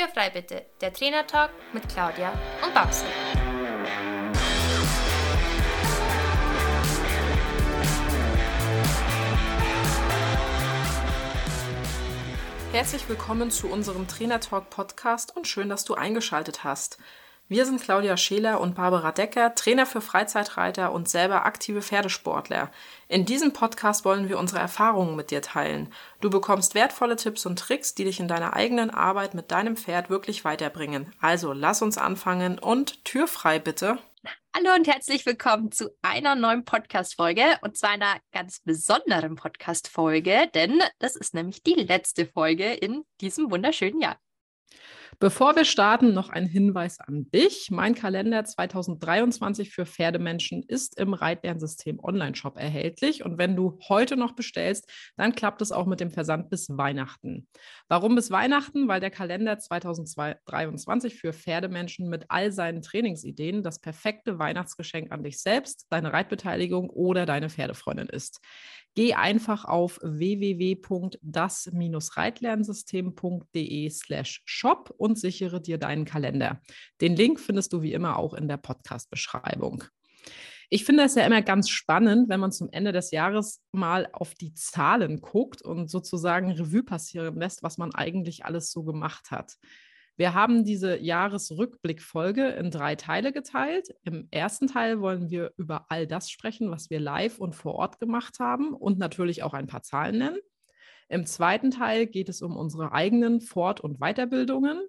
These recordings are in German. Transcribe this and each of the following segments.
Türfrei bitte, der Trainertalk mit Claudia und Babsi. Herzlich willkommen zu unserem Trainertalk Podcast und schön, dass du eingeschaltet hast. Wir sind Claudia Scheler und Barbara Decker, Trainer für Freizeitreiter und selber aktive Pferdesportler. In diesem Podcast wollen wir unsere Erfahrungen mit dir teilen. Du bekommst wertvolle Tipps und Tricks, die dich in deiner eigenen Arbeit mit deinem Pferd wirklich weiterbringen. Also lass uns anfangen und Tür frei bitte. Hallo und herzlich willkommen zu einer neuen Podcast-Folge und zwar einer ganz besonderen Podcast-Folge, denn das ist nämlich die letzte Folge in diesem wunderschönen Jahr. Bevor wir starten, noch ein Hinweis an dich. Mein Kalender 2023 für Pferdemenschen ist im Reitlernsystem Online-Shop erhältlich. Und wenn du heute noch bestellst, dann klappt es auch mit dem Versand bis Weihnachten. Warum bis Weihnachten? Weil der Kalender 2023 für Pferdemenschen mit all seinen Trainingsideen das perfekte Weihnachtsgeschenk an dich selbst, deine Reitbeteiligung oder deine Pferdefreundin ist. Geh einfach auf www.das-reitlernsystem.de slash shop und sichere dir deinen Kalender. Den Link findest du wie immer auch in der Podcast-Beschreibung. Ich finde es ja immer ganz spannend, wenn man zum Ende des Jahres mal auf die Zahlen guckt und sozusagen Revue passieren lässt, was man eigentlich alles so gemacht hat. Wir haben diese Jahresrückblickfolge in drei Teile geteilt. Im ersten Teil wollen wir über all das sprechen, was wir live und vor Ort gemacht haben und natürlich auch ein paar Zahlen nennen. Im zweiten Teil geht es um unsere eigenen Fort- und Weiterbildungen.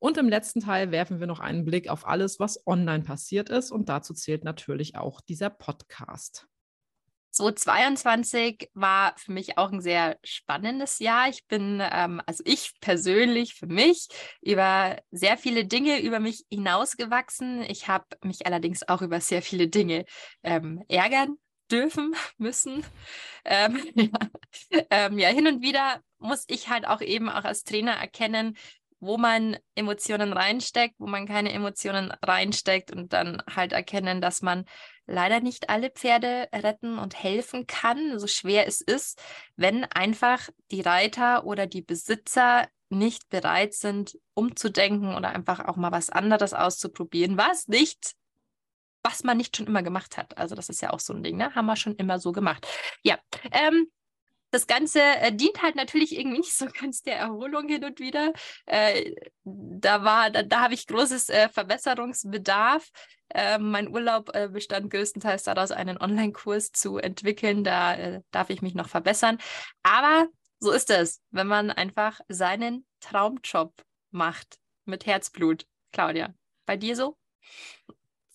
Und im letzten Teil werfen wir noch einen Blick auf alles, was online passiert ist. Und dazu zählt natürlich auch dieser Podcast. 2022 war für mich auch ein sehr spannendes Jahr. Ich bin, ähm, also ich persönlich für mich, über sehr viele Dinge über mich hinausgewachsen. Ich habe mich allerdings auch über sehr viele Dinge ähm, ärgern dürfen, müssen. Ähm, ja. Ähm, ja, hin und wieder muss ich halt auch eben auch als Trainer erkennen, wo man Emotionen reinsteckt, wo man keine Emotionen reinsteckt und dann halt erkennen, dass man leider nicht alle Pferde retten und helfen kann, so schwer es ist, wenn einfach die Reiter oder die Besitzer nicht bereit sind, umzudenken oder einfach auch mal was anderes auszuprobieren, was nicht was man nicht schon immer gemacht hat. Also das ist ja auch so ein Ding, ne? Haben wir schon immer so gemacht. Ja, ähm, das Ganze äh, dient halt natürlich irgendwie nicht so ganz der Erholung hin und wieder. Äh, da war, da, da habe ich großes äh, Verbesserungsbedarf. Ähm, mein Urlaub äh, bestand größtenteils daraus, einen Online-Kurs zu entwickeln. Da äh, darf ich mich noch verbessern. Aber so ist es, wenn man einfach seinen Traumjob macht mit Herzblut. Claudia, bei dir so?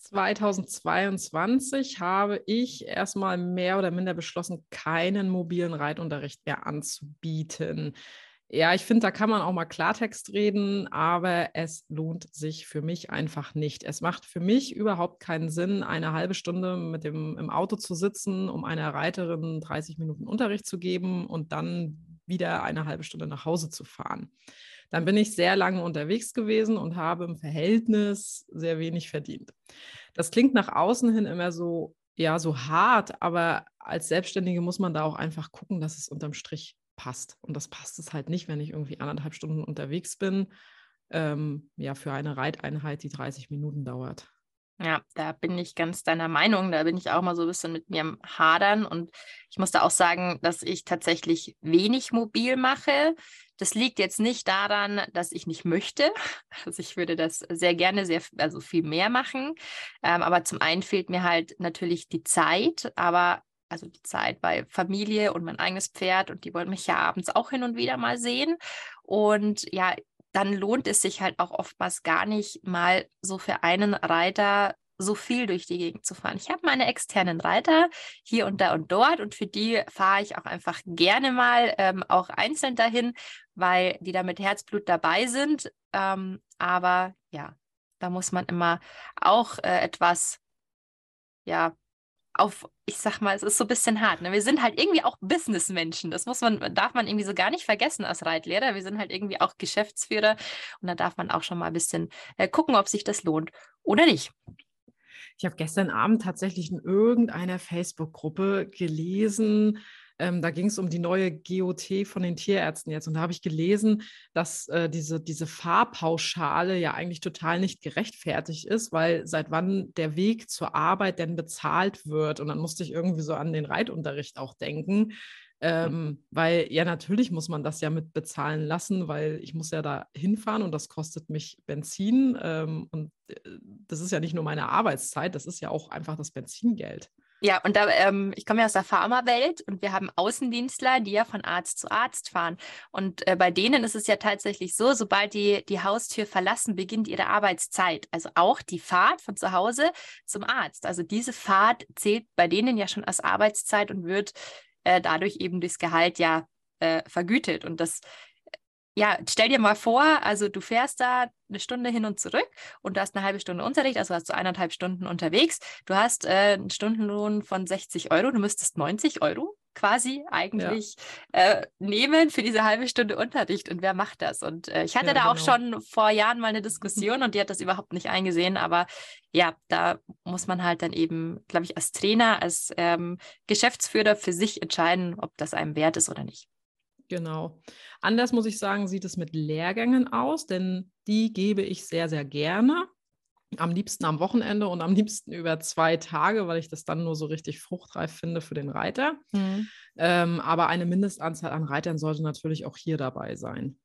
2022 habe ich erstmal mehr oder minder beschlossen, keinen mobilen Reitunterricht mehr anzubieten. Ja, ich finde, da kann man auch mal Klartext reden, aber es lohnt sich für mich einfach nicht. Es macht für mich überhaupt keinen Sinn, eine halbe Stunde mit dem im Auto zu sitzen, um einer Reiterin 30 Minuten Unterricht zu geben und dann wieder eine halbe Stunde nach Hause zu fahren. Dann bin ich sehr lange unterwegs gewesen und habe im Verhältnis sehr wenig verdient. Das klingt nach außen hin immer so, ja, so hart, aber als Selbstständige muss man da auch einfach gucken, dass es unterm Strich passt. Und das passt es halt nicht, wenn ich irgendwie anderthalb Stunden unterwegs bin, ähm, ja, für eine Reiteinheit, die 30 Minuten dauert. Ja, da bin ich ganz deiner Meinung. Da bin ich auch mal so ein bisschen mit mir am Hadern. Und ich muss da auch sagen, dass ich tatsächlich wenig mobil mache. Das liegt jetzt nicht daran, dass ich nicht möchte. Also ich würde das sehr gerne, sehr, also viel mehr machen. Ähm, aber zum einen fehlt mir halt natürlich die Zeit, aber also die Zeit bei Familie und mein eigenes Pferd und die wollen mich ja abends auch hin und wieder mal sehen. Und ja, dann lohnt es sich halt auch oftmals gar nicht mal so für einen Reiter so viel durch die Gegend zu fahren. Ich habe meine externen Reiter hier und da und dort und für die fahre ich auch einfach gerne mal ähm, auch einzeln dahin, weil die da mit Herzblut dabei sind. Ähm, aber ja, da muss man immer auch äh, etwas ja auf, ich sag mal, es ist so ein bisschen hart. Ne? Wir sind halt irgendwie auch Businessmenschen. Das muss man, darf man irgendwie so gar nicht vergessen als Reitlehrer. Wir sind halt irgendwie auch Geschäftsführer und da darf man auch schon mal ein bisschen äh, gucken, ob sich das lohnt oder nicht. Ich habe gestern Abend tatsächlich in irgendeiner Facebook-Gruppe gelesen, Ähm, da ging es um die neue GOT von den Tierärzten jetzt. Und da habe ich gelesen, dass äh, diese, diese Fahrpauschale ja eigentlich total nicht gerechtfertigt ist, weil seit wann der Weg zur Arbeit denn bezahlt wird. Und dann musste ich irgendwie so an den Reitunterricht auch denken. Ähm, weil ja, natürlich muss man das ja mit bezahlen lassen, weil ich muss ja da hinfahren und das kostet mich Benzin. Ähm, und äh, das ist ja nicht nur meine Arbeitszeit, das ist ja auch einfach das Benzingeld. Ja, und da, ähm, ich komme ja aus der Pharmawelt und wir haben Außendienstler, die ja von Arzt zu Arzt fahren. Und äh, bei denen ist es ja tatsächlich so, sobald die die Haustür verlassen, beginnt ihre Arbeitszeit. Also auch die Fahrt von zu Hause zum Arzt. Also diese Fahrt zählt bei denen ja schon als Arbeitszeit und wird äh, dadurch eben das Gehalt ja äh, vergütet. Und das ja, stell dir mal vor, also du fährst da eine Stunde hin und zurück und du hast eine halbe Stunde Unterricht, also hast du eineinhalb Stunden unterwegs. Du hast äh, einen Stundenlohn von 60 Euro, du müsstest 90 Euro quasi eigentlich ja. äh, nehmen für diese halbe Stunde Unterricht. Und wer macht das? Und äh, ich hatte ja, da genau. auch schon vor Jahren mal eine Diskussion und die hat das überhaupt nicht eingesehen. Aber ja, da muss man halt dann eben, glaube ich, als Trainer, als ähm, Geschäftsführer für sich entscheiden, ob das einem wert ist oder nicht. Genau. Anders muss ich sagen, sieht es mit Lehrgängen aus, denn die gebe ich sehr, sehr gerne. Am liebsten am Wochenende und am liebsten über zwei Tage, weil ich das dann nur so richtig fruchtreif finde für den Reiter. Mhm. Ähm, aber eine Mindestanzahl an Reitern sollte natürlich auch hier dabei sein.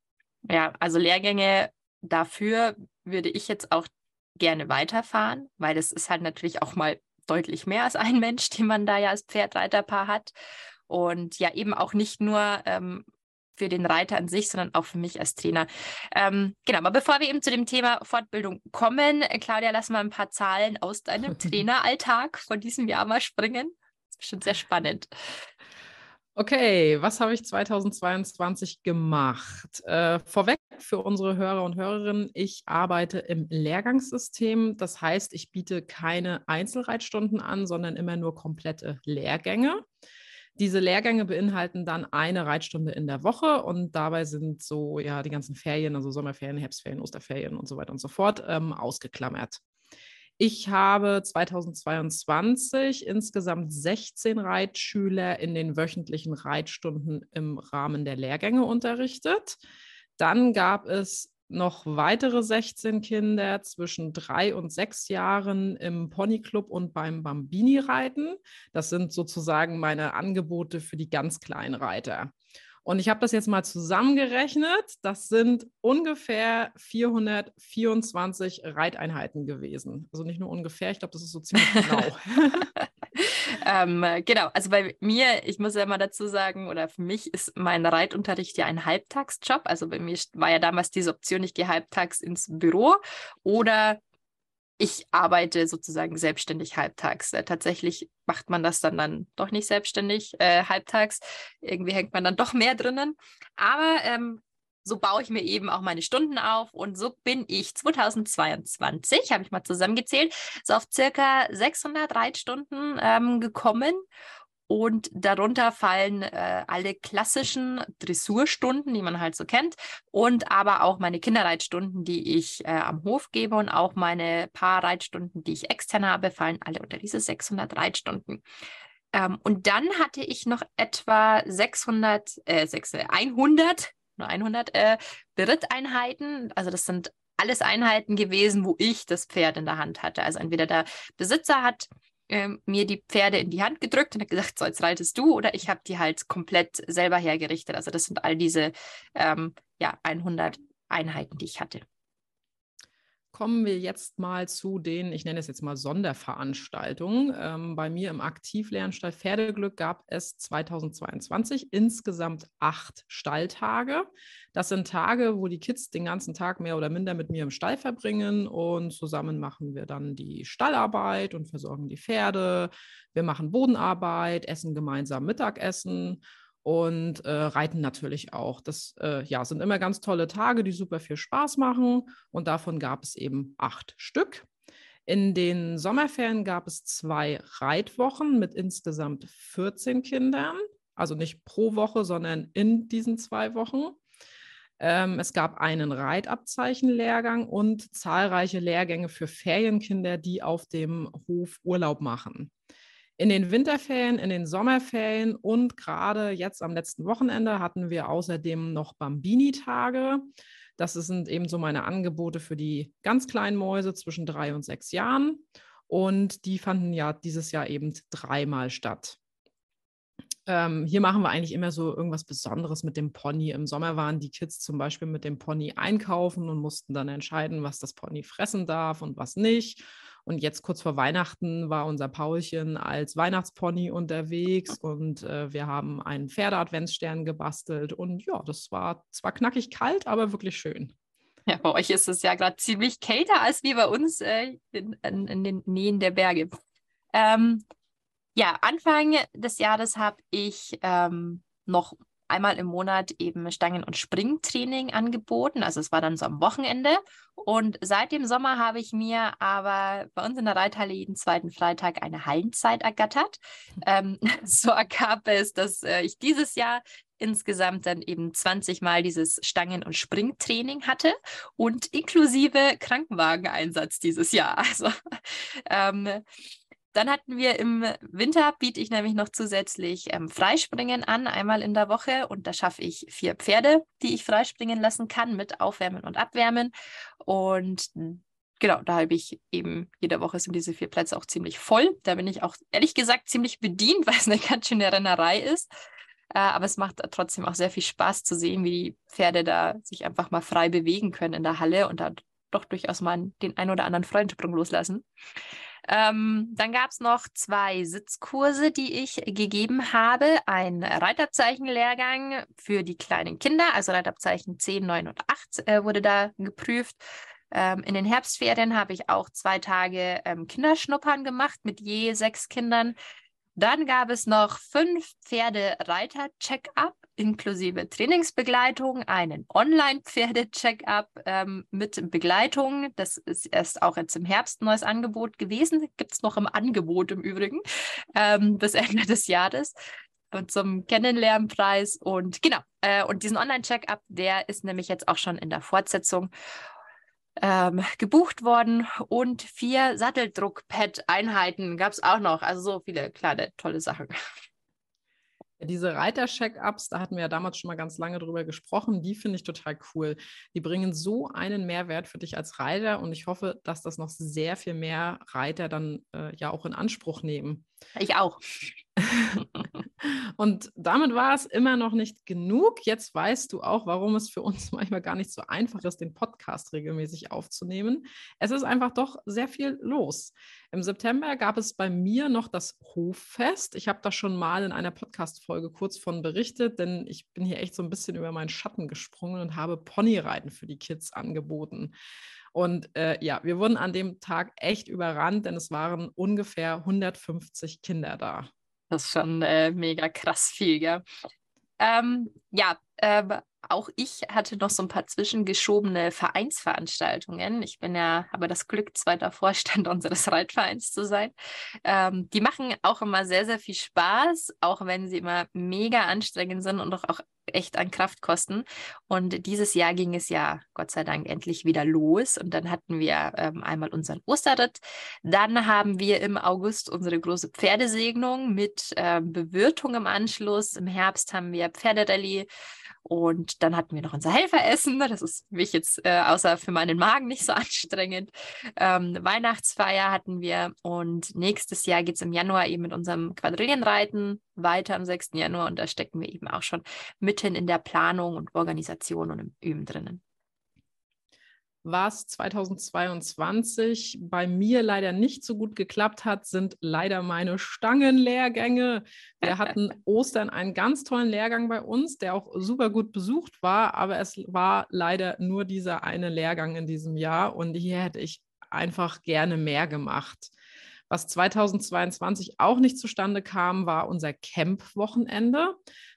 Ja, also Lehrgänge dafür würde ich jetzt auch gerne weiterfahren, weil das ist halt natürlich auch mal deutlich mehr als ein Mensch, den man da ja als Pferdreiterpaar hat. Und ja, eben auch nicht nur ähm, für den Reiter an sich, sondern auch für mich als Trainer. Ähm, genau, aber bevor wir eben zu dem Thema Fortbildung kommen, äh, Claudia, lass mal ein paar Zahlen aus deinem Traineralltag von diesem Jahr mal springen. Das ist bestimmt sehr spannend. Okay, was habe ich 2022 gemacht? Äh, vorweg für unsere Hörer und Hörerinnen, ich arbeite im Lehrgangssystem. Das heißt, ich biete keine Einzelreitstunden an, sondern immer nur komplette Lehrgänge. Diese Lehrgänge beinhalten dann eine Reitstunde in der Woche und dabei sind so ja die ganzen Ferien, also Sommerferien, Herbstferien, Osterferien und so weiter und so fort, ähm, ausgeklammert. Ich habe 2022 insgesamt 16 Reitschüler in den wöchentlichen Reitstunden im Rahmen der Lehrgänge unterrichtet. Dann gab es noch weitere 16 Kinder zwischen drei und sechs Jahren im Ponyclub und beim Bambini-Reiten. Das sind sozusagen meine Angebote für die ganz kleinen Reiter. Und ich habe das jetzt mal zusammengerechnet. Das sind ungefähr 424 Reiteinheiten gewesen. Also nicht nur ungefähr, ich glaube, das ist so ziemlich genau. Ähm, genau, also bei mir, ich muss ja mal dazu sagen, oder für mich ist mein Reitunterricht ja ein Halbtagsjob. Also bei mir war ja damals diese Option, ich gehe halbtags ins Büro oder ich arbeite sozusagen selbstständig halbtags. Äh, tatsächlich macht man das dann, dann doch nicht selbstständig äh, halbtags. Irgendwie hängt man dann doch mehr drinnen. Aber ähm, so baue ich mir eben auch meine Stunden auf und so bin ich 2022, habe ich mal zusammengezählt, so auf circa 600 Reitstunden ähm, gekommen und darunter fallen äh, alle klassischen Dressurstunden, die man halt so kennt, und aber auch meine Kinderreitstunden, die ich äh, am Hof gebe und auch meine Paarreitstunden, die ich extern habe, fallen alle unter diese 600 Reitstunden. Ähm, und dann hatte ich noch etwa 600, äh, 600 100, nur 100 äh, Beritteinheiten. Also das sind alles Einheiten gewesen, wo ich das Pferd in der Hand hatte. Also entweder der Besitzer hat ähm, mir die Pferde in die Hand gedrückt und hat gesagt, so jetzt reitest du oder ich habe die halt komplett selber hergerichtet. Also das sind all diese ähm, ja, 100 Einheiten, die ich hatte. Kommen wir jetzt mal zu den, ich nenne es jetzt mal Sonderveranstaltungen. Ähm, bei mir im Aktivlernstall Pferdeglück gab es 2022 insgesamt acht Stalltage. Das sind Tage, wo die Kids den ganzen Tag mehr oder minder mit mir im Stall verbringen und zusammen machen wir dann die Stallarbeit und versorgen die Pferde. Wir machen Bodenarbeit, essen gemeinsam Mittagessen und äh, reiten natürlich auch. Das äh, ja, sind immer ganz tolle Tage, die super viel Spaß machen und davon gab es eben acht Stück. In den Sommerferien gab es zwei Reitwochen mit insgesamt 14 Kindern, also nicht pro Woche, sondern in diesen zwei Wochen. Ähm, es gab einen Reitabzeichenlehrgang und zahlreiche Lehrgänge für Ferienkinder, die auf dem Hof Urlaub machen. In den Winterferien, in den Sommerferien und gerade jetzt am letzten Wochenende hatten wir außerdem noch Bambini-Tage. Das sind eben so meine Angebote für die ganz kleinen Mäuse zwischen drei und sechs Jahren. Und die fanden ja dieses Jahr eben dreimal statt. Ähm, hier machen wir eigentlich immer so irgendwas Besonderes mit dem Pony. Im Sommer waren die Kids zum Beispiel mit dem Pony einkaufen und mussten dann entscheiden, was das Pony fressen darf und was nicht. Und jetzt kurz vor Weihnachten war unser Paulchen als Weihnachtspony unterwegs und äh, wir haben einen Pferde-Adventsstern gebastelt. Und ja, das war zwar knackig kalt, aber wirklich schön. Ja, bei euch ist es ja gerade ziemlich kälter als wie bei uns äh, in, in, den Nähen der Berge. Ähm, ja, Anfang des Jahres habe ich ähm, noch einmal im Monat eben Stangen- und Springtraining angeboten. Also es war dann so am Wochenende. Und seit dem Sommer habe ich mir aber bei uns in der Reithalle jeden zweiten Freitag eine Hallenzeit ergattert. Ähm, so ergab es, dass äh, ich dieses Jahr insgesamt dann eben 20 Mal dieses Stangen- und Springtraining hatte und inklusive Krankenwageneinsatz dieses Jahr. Also ähm, dann hatten wir im Winter, biete ich nämlich noch zusätzlich ähm, Freispringen an, einmal in der Woche. Und da schaffe ich vier Pferde, die ich freispringen lassen kann mit Aufwärmen und Abwärmen. Und genau, da habe ich eben, jede Woche sind diese vier Plätze auch ziemlich voll. Da bin ich auch ehrlich gesagt ziemlich bedient, weil es eine ganz schöne Rennerei ist. Äh, aber es macht trotzdem auch sehr viel Spaß zu sehen, wie die Pferde da sich einfach mal frei bewegen können in der Halle und da doch durchaus mal den ein oder anderen Freudensprung loslassen. Ähm, dann gab es noch zwei Sitzkurse, die ich gegeben habe. Ein Reitabzeichenlehrgang für die kleinen Kinder, also Reitabzeichen 10, 9 und 8 äh, wurde da geprüft. Ähm, in den Herbstferien habe ich auch zwei Tage ähm, Kinderschnuppern gemacht mit je sechs Kindern. Dann gab es noch fünf Pferdereiter-Check-up inklusive Trainingsbegleitung, einen Online-Pferde-Check-up ähm, mit Begleitung. Das ist erst auch jetzt im Herbst ein neues Angebot gewesen. Gibt es noch im Angebot im Übrigen ähm, bis Ende des Jahres und zum Kennenlernpreis. Und genau, äh, und diesen Online-Check-up, der ist nämlich jetzt auch schon in der Fortsetzung ähm, gebucht worden und vier Satteldruck-Pad-Einheiten gab es auch noch. Also so viele kleine, tolle Sachen. Diese Reiter-Check-ups, da hatten wir ja damals schon mal ganz lange drüber gesprochen, die finde ich total cool. Die bringen so einen Mehrwert für dich als Reiter und ich hoffe, dass das noch sehr viel mehr Reiter dann äh, ja auch in Anspruch nehmen. Ich auch. und damit war es immer noch nicht genug. Jetzt weißt du auch, warum es für uns manchmal gar nicht so einfach ist, den Podcast regelmäßig aufzunehmen. Es ist einfach doch sehr viel los. Im September gab es bei mir noch das Hoffest. Ich habe da schon mal in einer Podcast-Folge kurz von berichtet, denn ich bin hier echt so ein bisschen über meinen Schatten gesprungen und habe Ponyreiten für die Kids angeboten. Und äh, ja, wir wurden an dem Tag echt überrannt, denn es waren ungefähr 150 Kinder da. Das ist schon äh, mega krass viel, gell? Ähm, ja, äh, auch ich hatte noch so ein paar zwischengeschobene Vereinsveranstaltungen. Ich bin ja, habe das Glück, zweiter Vorstand unseres Reitvereins zu sein. Ähm, die machen auch immer sehr, sehr viel Spaß, auch wenn sie immer mega anstrengend sind und auch echt an Kraft kosten. Und dieses Jahr ging es ja Gott sei Dank endlich wieder los. Und dann hatten wir ähm, einmal unseren Osterritt. Dann haben wir im August unsere große Pferdesegnung mit äh, Bewirtung im Anschluss. Im Herbst haben wir Pferderallye. Und dann hatten wir noch unser Helferessen. Das ist mich jetzt äh, außer für meinen Magen nicht so anstrengend. Ähm, Weihnachtsfeier hatten wir und nächstes Jahr geht es im Januar eben mit unserem Quadrillenreiten weiter am 6. Januar und da stecken wir eben auch schon mitten in der Planung und Organisation und im Üben drinnen was 2022 bei mir leider nicht so gut geklappt hat, sind leider meine Stangenlehrgänge. Wir hatten Ostern einen ganz tollen Lehrgang bei uns, der auch super gut besucht war, aber es war leider nur dieser eine Lehrgang in diesem Jahr und hier hätte ich einfach gerne mehr gemacht. Was 2022 auch nicht zustande kam, war unser Camp-Wochenende.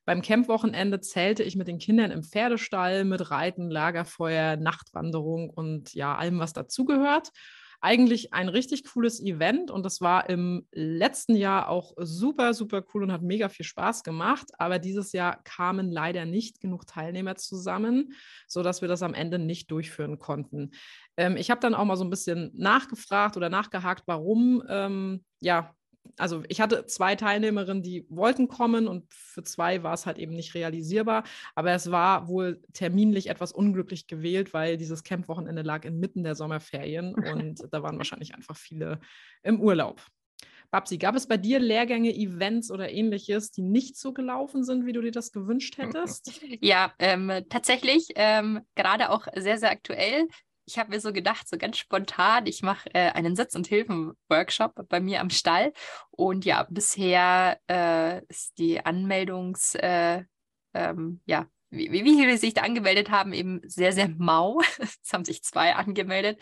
Beim Camp-Wochenende zählte ich mit den Kindern im Pferdestall mit Reiten, Lagerfeuer, Nachtwanderung und ja, allem, was dazugehört eigentlich ein richtig cooles Event und das war im letzten Jahr auch super, super cool und hat mega viel Spaß gemacht. Aber dieses Jahr kamen leider nicht genug Teilnehmer zusammen, sodass wir das am Ende nicht durchführen konnten. Ähm, ich habe dann auch mal so ein bisschen nachgefragt oder nachgehakt, warum ähm, ja, also ich hatte zwei Teilnehmerinnen, die wollten kommen und für zwei war es halt eben nicht realisierbar. Aber es war wohl terminlich etwas unglücklich gewählt, weil dieses Campwochenende lag inmitten der Sommerferien und da waren wahrscheinlich einfach viele im Urlaub. Babsi, gab es bei dir Lehrgänge, Events oder ähnliches, die nicht so gelaufen sind, wie du dir das gewünscht hättest? Ja, ähm, tatsächlich, ähm, gerade auch sehr, sehr aktuell ich habe mir so gedacht, so ganz spontan, ich mache äh, einen Sitz- und Hilfen-Workshop bei mir am Stall. Und ja, bisher äh, ist die Anmeldungs, äh, ähm, ja, wie, wie viele sich da angemeldet haben, eben sehr, sehr mau. es haben sich zwei angemeldet.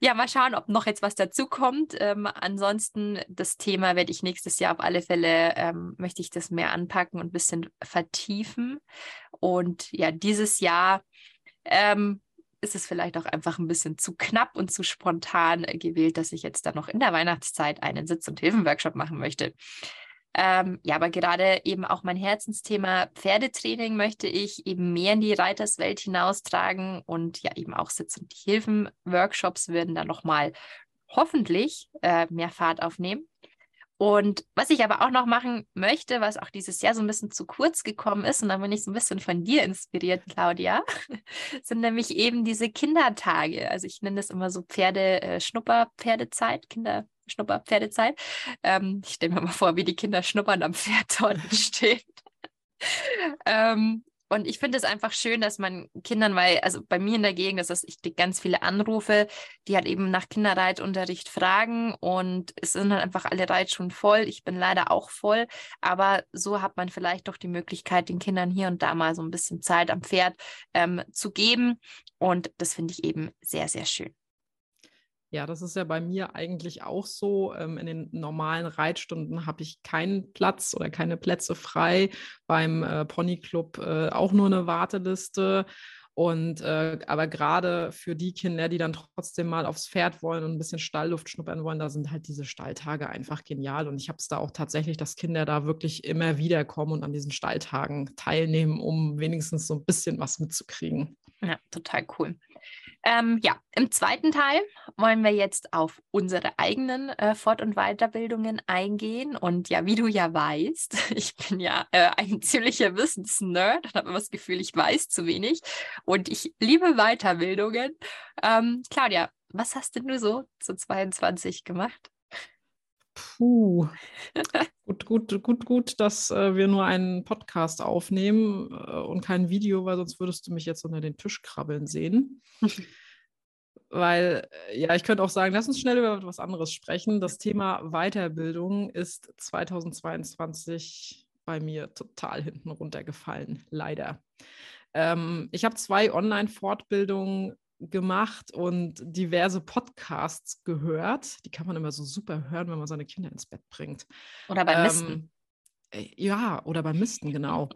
Ja, mal schauen, ob noch jetzt was dazukommt. Ähm, ansonsten, das Thema werde ich nächstes Jahr auf alle Fälle, ähm, möchte ich das mehr anpacken und ein bisschen vertiefen. Und ja, dieses Jahr ähm, ist es vielleicht auch einfach ein bisschen zu knapp und zu spontan äh, gewählt, dass ich jetzt dann noch in der Weihnachtszeit einen Sitz- und Hilfenworkshop machen möchte. Ähm, ja, aber gerade eben auch mein Herzensthema Pferdetraining möchte ich eben mehr in die Reiterswelt hinaustragen und ja eben auch Sitz- und Hilfenworkshops würden dann nochmal hoffentlich äh, mehr Fahrt aufnehmen. Und was ich aber auch noch machen möchte, was auch dieses Jahr so ein bisschen zu kurz gekommen ist, und da bin ich so ein bisschen von dir inspiriert, Claudia, sind nämlich eben diese Kindertage. Also ich nenne das immer so Pferde, äh, Kinder. Schnupper-Pferdezeit. Ähm, ich stelle mir mal vor, wie die Kinder schnuppern am Pferd dort stehen. ähm, und ich finde es einfach schön, dass man Kindern, weil, also bei mir in der Gegend, das ist, ich kriege ganz viele Anrufe, die halt eben nach Kinderreitunterricht fragen und es sind halt einfach alle Reitschulen voll. Ich bin leider auch voll, aber so hat man vielleicht doch die Möglichkeit, den Kindern hier und da mal so ein bisschen Zeit am Pferd ähm, zu geben. Und das finde ich eben sehr, sehr schön. Ja, das ist ja bei mir eigentlich auch so. Ähm, in den normalen Reitstunden habe ich keinen Platz oder keine Plätze frei. Beim äh, Ponyclub äh, auch nur eine Warteliste. Und äh, aber gerade für die Kinder, die dann trotzdem mal aufs Pferd wollen und ein bisschen Stallluft schnuppern wollen, da sind halt diese Stalltage einfach genial. Und ich habe es da auch tatsächlich, dass Kinder da wirklich immer wieder kommen und an diesen Stalltagen teilnehmen, um wenigstens so ein bisschen was mitzukriegen. Ja, total cool. Ähm, ja, im zweiten Teil wollen wir jetzt auf unsere eigenen äh, Fort- und Weiterbildungen eingehen. Und ja, wie du ja weißt, ich bin ja äh, ein ziemlicher Wissensnerd und habe immer das Gefühl, ich weiß zu wenig. Und ich liebe Weiterbildungen. Ähm, Claudia, was hast denn du so zu 22 gemacht? Puh. gut, gut, gut, gut, dass äh, wir nur einen Podcast aufnehmen äh, und kein Video, weil sonst würdest du mich jetzt unter den Tisch krabbeln sehen. weil, äh, ja, ich könnte auch sagen, lass uns schnell über etwas anderes sprechen. Das Thema Weiterbildung ist 2022 bei mir total hinten runtergefallen, leider. Ähm, ich habe zwei Online-Fortbildungen gemacht und diverse Podcasts gehört. Die kann man immer so super hören, wenn man seine Kinder ins Bett bringt. Oder beim Misten. Ähm, äh, ja, oder beim Misten, genau.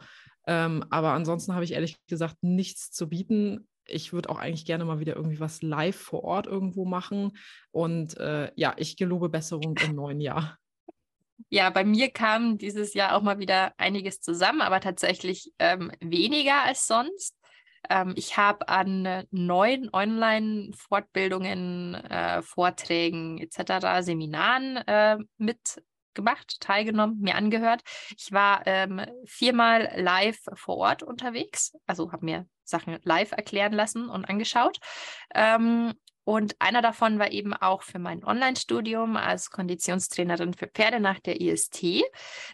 Ähm, aber ansonsten habe ich ehrlich gesagt nichts zu bieten. Ich würde auch eigentlich gerne mal wieder irgendwie was live vor Ort irgendwo machen. Und äh, ja, ich gelobe Besserung im neuen Jahr. Ja, bei mir kam dieses Jahr auch mal wieder einiges zusammen, aber tatsächlich ähm, weniger als sonst. Ähm, ich habe an neuen Online-Fortbildungen, äh, Vorträgen etc., Seminaren äh, mitgemacht, teilgenommen, mir angehört. Ich war ähm, viermal live vor Ort unterwegs, also habe mir Sachen live erklären lassen und angeschaut. Ähm, und einer davon war eben auch für mein Online-Studium als Konditionstrainerin für Pferde nach der IST.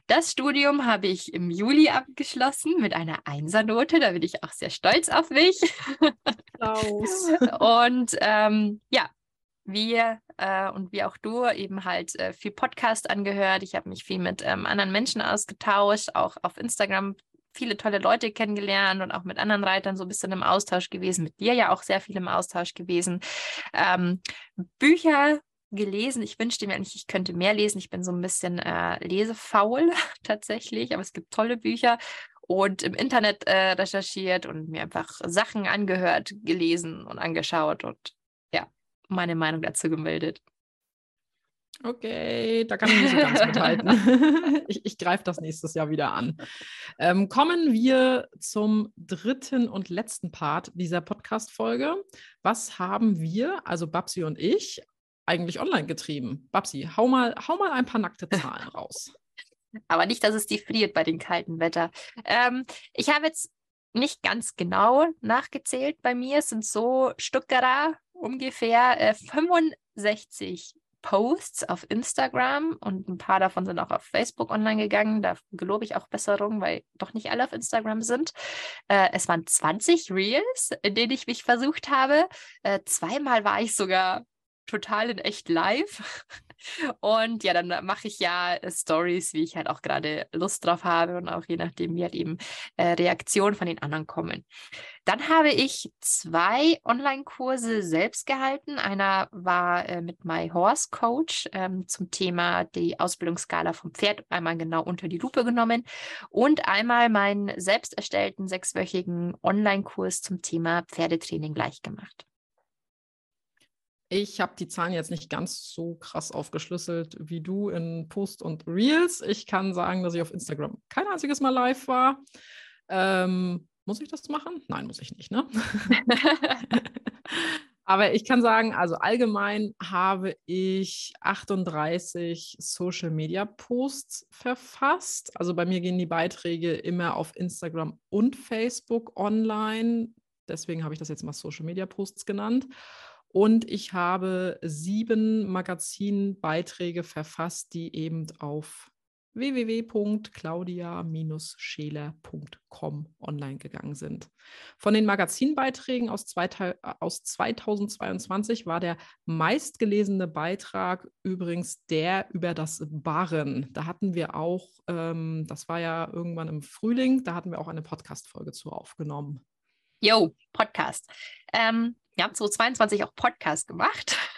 Das Studium habe ich im Juli abgeschlossen mit einer Einsernote. Da bin ich auch sehr stolz auf mich. Klaus. und ähm, ja, wir äh, und wie auch du eben halt äh, viel Podcast angehört. Ich habe mich viel mit ähm, anderen Menschen ausgetauscht, auch auf Instagram viele tolle Leute kennengelernt und auch mit anderen Reitern so ein bisschen im Austausch gewesen, mit dir ja auch sehr viel im Austausch gewesen. Ähm, Bücher gelesen. Ich wünschte mir eigentlich, ich könnte mehr lesen. Ich bin so ein bisschen äh, lesefaul tatsächlich, aber es gibt tolle Bücher und im Internet äh, recherchiert und mir einfach Sachen angehört, gelesen und angeschaut und meine Meinung dazu gemeldet. Okay, da kann ich nicht so ganz mithalten. ich, ich greife das nächstes Jahr wieder an. Ähm, kommen wir zum dritten und letzten Part dieser Podcast-Folge. Was haben wir, also Babsi und ich, eigentlich online getrieben? Babsi, hau mal, hau mal ein paar nackte Zahlen raus. Aber nicht, dass es die friert bei dem kalten Wetter. Ähm, ich habe jetzt nicht ganz genau nachgezählt bei mir. Es sind so Stuckera ungefähr äh, 65 Posts auf Instagram und ein paar davon sind auch auf Facebook online gegangen. Da gelobe ich auch Besserung, weil doch nicht alle auf Instagram sind. Äh, es waren 20 Reels, in denen ich mich versucht habe. Äh, zweimal war ich sogar total in echt live. Und ja, dann mache ich ja Stories, wie ich halt auch gerade Lust drauf habe und auch je nachdem, wie halt eben äh, Reaktionen von den anderen kommen. Dann habe ich zwei Online-Kurse selbst gehalten. Einer war äh, mit My Horse Coach ähm, zum Thema die Ausbildungsskala vom Pferd einmal genau unter die Lupe genommen und einmal meinen selbst erstellten sechswöchigen Online-Kurs zum Thema Pferdetraining gleich gemacht. Ich habe die Zahlen jetzt nicht ganz so krass aufgeschlüsselt wie du in Post und Reels. Ich kann sagen, dass ich auf Instagram kein einziges Mal live war. Ähm, muss ich das machen? Nein, muss ich nicht, ne? Aber ich kann sagen, also allgemein habe ich 38 Social Media Posts verfasst. Also bei mir gehen die Beiträge immer auf Instagram und Facebook online. Deswegen habe ich das jetzt mal Social Media Posts genannt. Und ich habe sieben Magazinbeiträge verfasst, die eben auf www.claudia-scheler.com online gegangen sind. Von den Magazinbeiträgen aus, aus 2022 war der meistgelesene Beitrag übrigens der über das Barren. Da hatten wir auch, ähm, das war ja irgendwann im Frühling, da hatten wir auch eine Podcast-Folge zu aufgenommen. Yo, Podcast. Ähm, wir haben 2022 auch Podcast gemacht.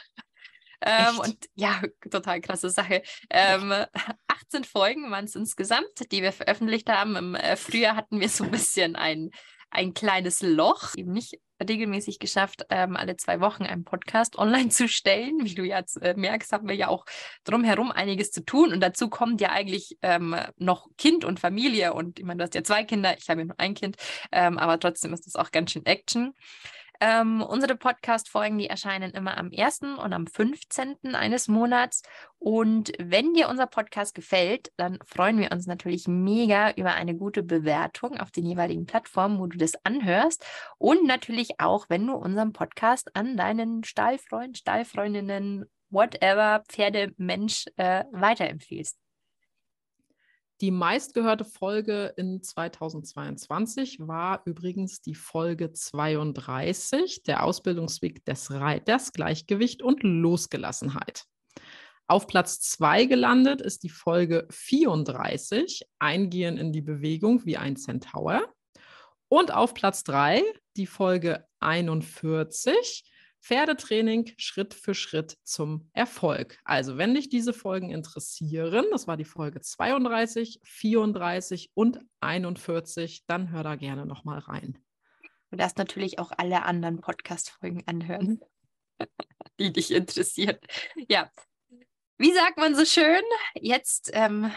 Ähm, und ja, total krasse Sache. Ähm, 18 Folgen waren es insgesamt, die wir veröffentlicht haben. Im äh, Frühjahr hatten wir so ein bisschen ein, ein kleines Loch, eben nicht regelmäßig geschafft, ähm, alle zwei Wochen einen Podcast online zu stellen. Wie du jetzt äh, merkst, haben wir ja auch drumherum einiges zu tun. Und dazu kommt ja eigentlich ähm, noch Kind und Familie. Und ich meine, du hast ja zwei Kinder, ich habe ja nur ein Kind, ähm, aber trotzdem ist das auch ganz schön Action. Ähm, unsere Podcast-Folgen, die erscheinen immer am 1. und am 15. eines Monats. Und wenn dir unser Podcast gefällt, dann freuen wir uns natürlich mega über eine gute Bewertung auf den jeweiligen Plattformen, wo du das anhörst. Und natürlich auch, wenn du unseren Podcast an deinen Stallfreund, Stallfreundinnen, whatever, Pferdemensch äh, weiterempfiehlst. Die meistgehörte Folge in 2022 war übrigens die Folge 32, der Ausbildungsweg des Reiters, Gleichgewicht und Losgelassenheit. Auf Platz 2 gelandet ist die Folge 34, Eingehen in die Bewegung wie ein Centaur. Und auf Platz 3 die Folge 41, Pferdetraining Schritt für Schritt zum Erfolg. Also, wenn dich diese Folgen interessieren, das war die Folge 32, 34 und 41, dann hör da gerne nochmal rein. Du darfst natürlich auch alle anderen Podcast-Folgen anhören, die dich interessieren. Ja. Wie sagt man so schön? Jetzt ähm,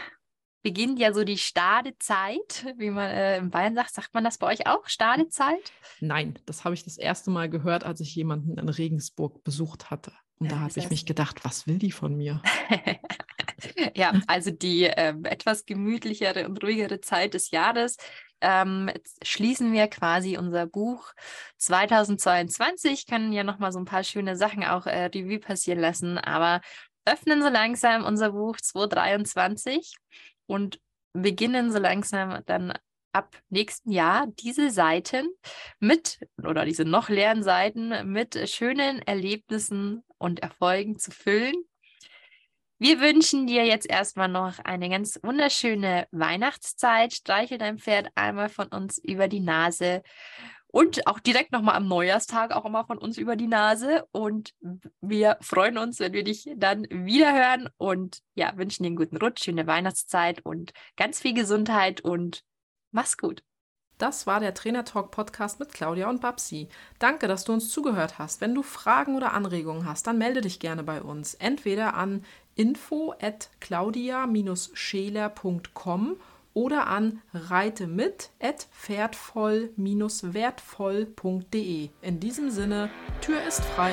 beginnt ja so die Stadezeit, wie man äh, in Bayern sagt. Sagt man das bei euch auch, Stadezeit? Nein, das habe ich das erste Mal gehört, als ich jemanden in Regensburg besucht hatte. Und da habe ich mich gedacht, was will die von mir? ja, also die äh, etwas gemütlichere und ruhigere Zeit des Jahres. Ähm, schließen wir quasi unser Buch 2022. Können ja nochmal so ein paar schöne Sachen auch äh, Revue passieren lassen, aber öffnen so langsam unser Buch 2023 und beginnen so langsam dann ab nächsten Jahr diese Seiten mit oder diese noch leeren Seiten mit schönen Erlebnissen und Erfolgen zu füllen. Wir wünschen dir jetzt erstmal noch eine ganz wunderschöne Weihnachtszeit. Streichel dein Pferd einmal von uns über die Nase und auch direkt nochmal am Neujahrstag auch immer von uns über die Nase. Und wir freuen uns, wenn wir dich dann wieder hören und ja, wünschen dir einen guten Rutsch, schöne Weihnachtszeit und ganz viel Gesundheit und mach's gut. Das war der Trainer Talk Podcast mit Claudia und Babsi. Danke, dass du uns zugehört hast. Wenn du Fragen oder Anregungen hast, dann melde dich gerne bei uns. Entweder an info at claudia-scheler.com oder an reitemit@pferdvoll-wertvoll.de. In diesem Sinne, Tür ist frei.